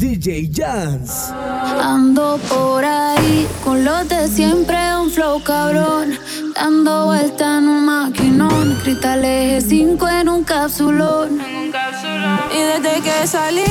DJ Jans. Ando por ahí con los de siempre, un flow cabrón. Dando vuelta en un maquinón. Cristal eje 5 en un capsulón. Y desde que salí,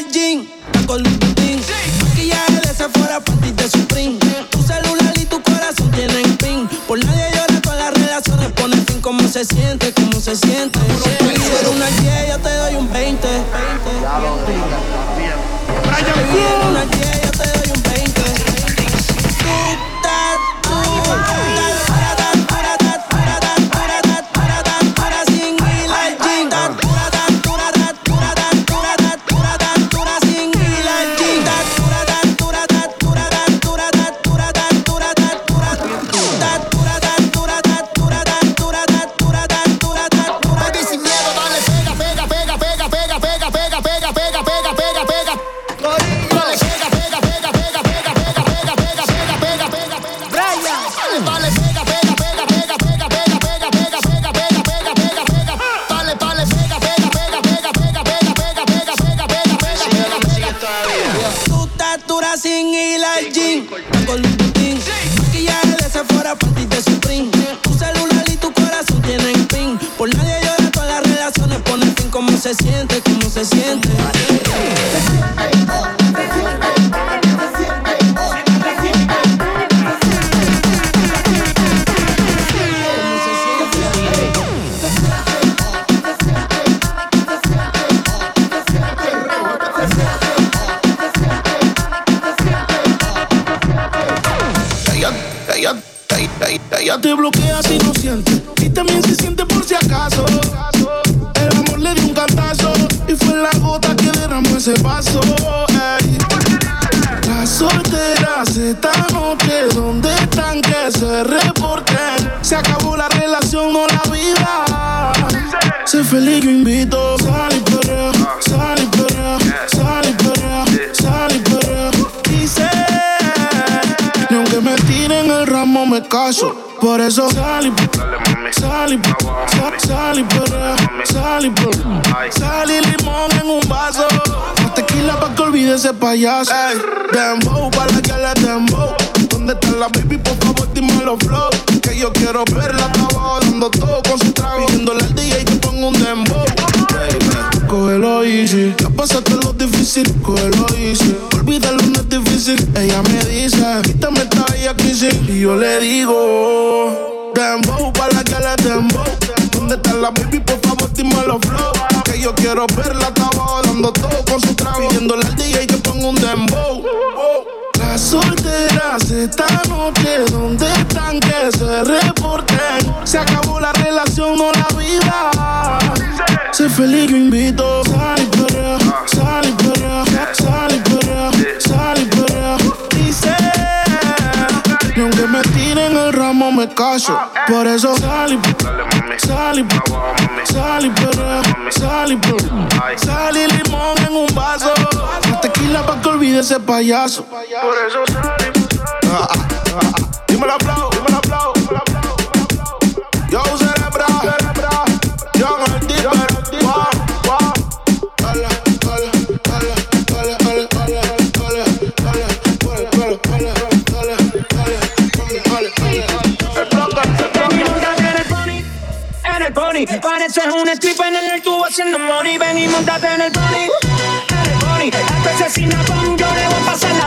al gym, con lutín. Maquillaje de Sephora, panty de Supreme. Tu celular y tu corazón tienen pin. Por nadie llora con las relaciones, pone fin. ¿Cómo se siente? ¿Cómo se siente? Si eres una 10, textura sin ir al gym. Con lutín. Maquillaje de Sephora, panty de Supreme. Tu celular y tu corazón tienen pin. Por nadie llora con las relaciones, pone fin. ¿Cómo se siente? ¿Cómo se siente? Te bloquea si no siente y también se siente por si acaso. El amor le dio un cantazo y fue la gota que derramó ese vaso. ey. Las solteras esta noche, ¿dónde están que se reporten? Se acabó la relación, no la vida. Sé feliz, yo sal, sal y perrea, sal y perrea. Sal y limón en un vaso. Más tequila pa' que olvide ese payaso. Ey, dembow, para que le dembow. ¿Dónde está la baby? Por favor, dime los flow. Que yo quiero verla, estaba dando todo con su trago. Pidiéndole al DJ que ponga un dembow. Cógelo easy. Ya pasaste lo difícil, cógelo easy. Olvídalo, no es difícil. Ella me dice, quítame esta bella crisis. Y yo le digo, dembow, para que le dembow. ¿Dónde está la baby? Por favor, dime los flow. Que yo quiero verla, estaba dando todo con su trago. Pidiéndole al DJ que ponga un dembow. Las hace esta noche? ¿Dónde están que se reporten? Se acabó la relación, no la vida. Sé feliz, yo invito. Sal y perrea, sal y perrea, sal y perrea, sal y perrea. Dice, y aunque me tiren el ramo, me caso. Por eso sal y sal y sal y perrea, sal y perrea. Sal y limón en un vaso. Tequila pa' que olvide ese payaso. Por eso sal el pony. Pareces un stripper en el tubo haciendo money. Ven y montate en el pony. En el pony. Este asesina con yo le a pasar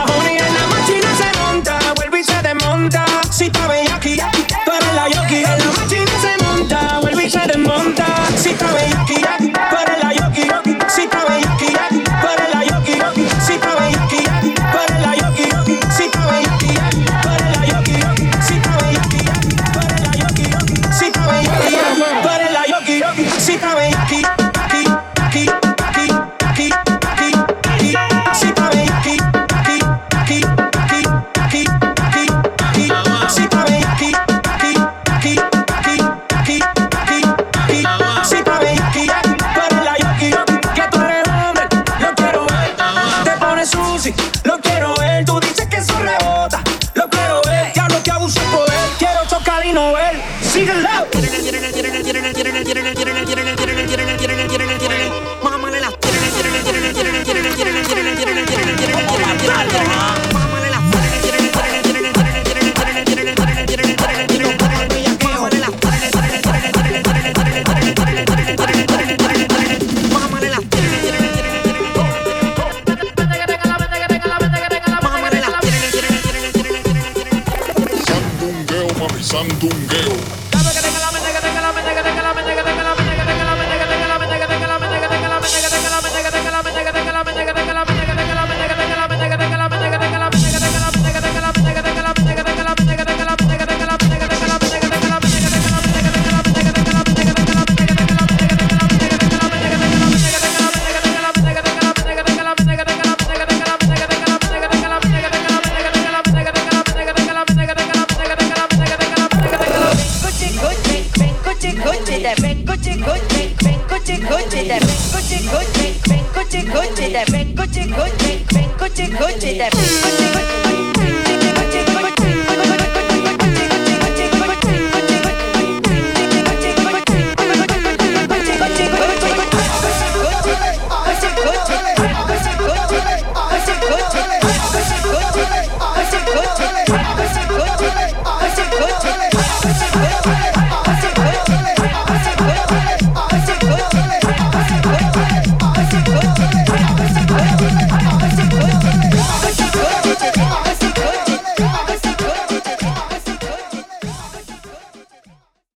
Camino, él. Sandungueo. to that bank, go to go bank, bank, go to go to that bank, go to go bank, bank, go to go to that bank, go to go.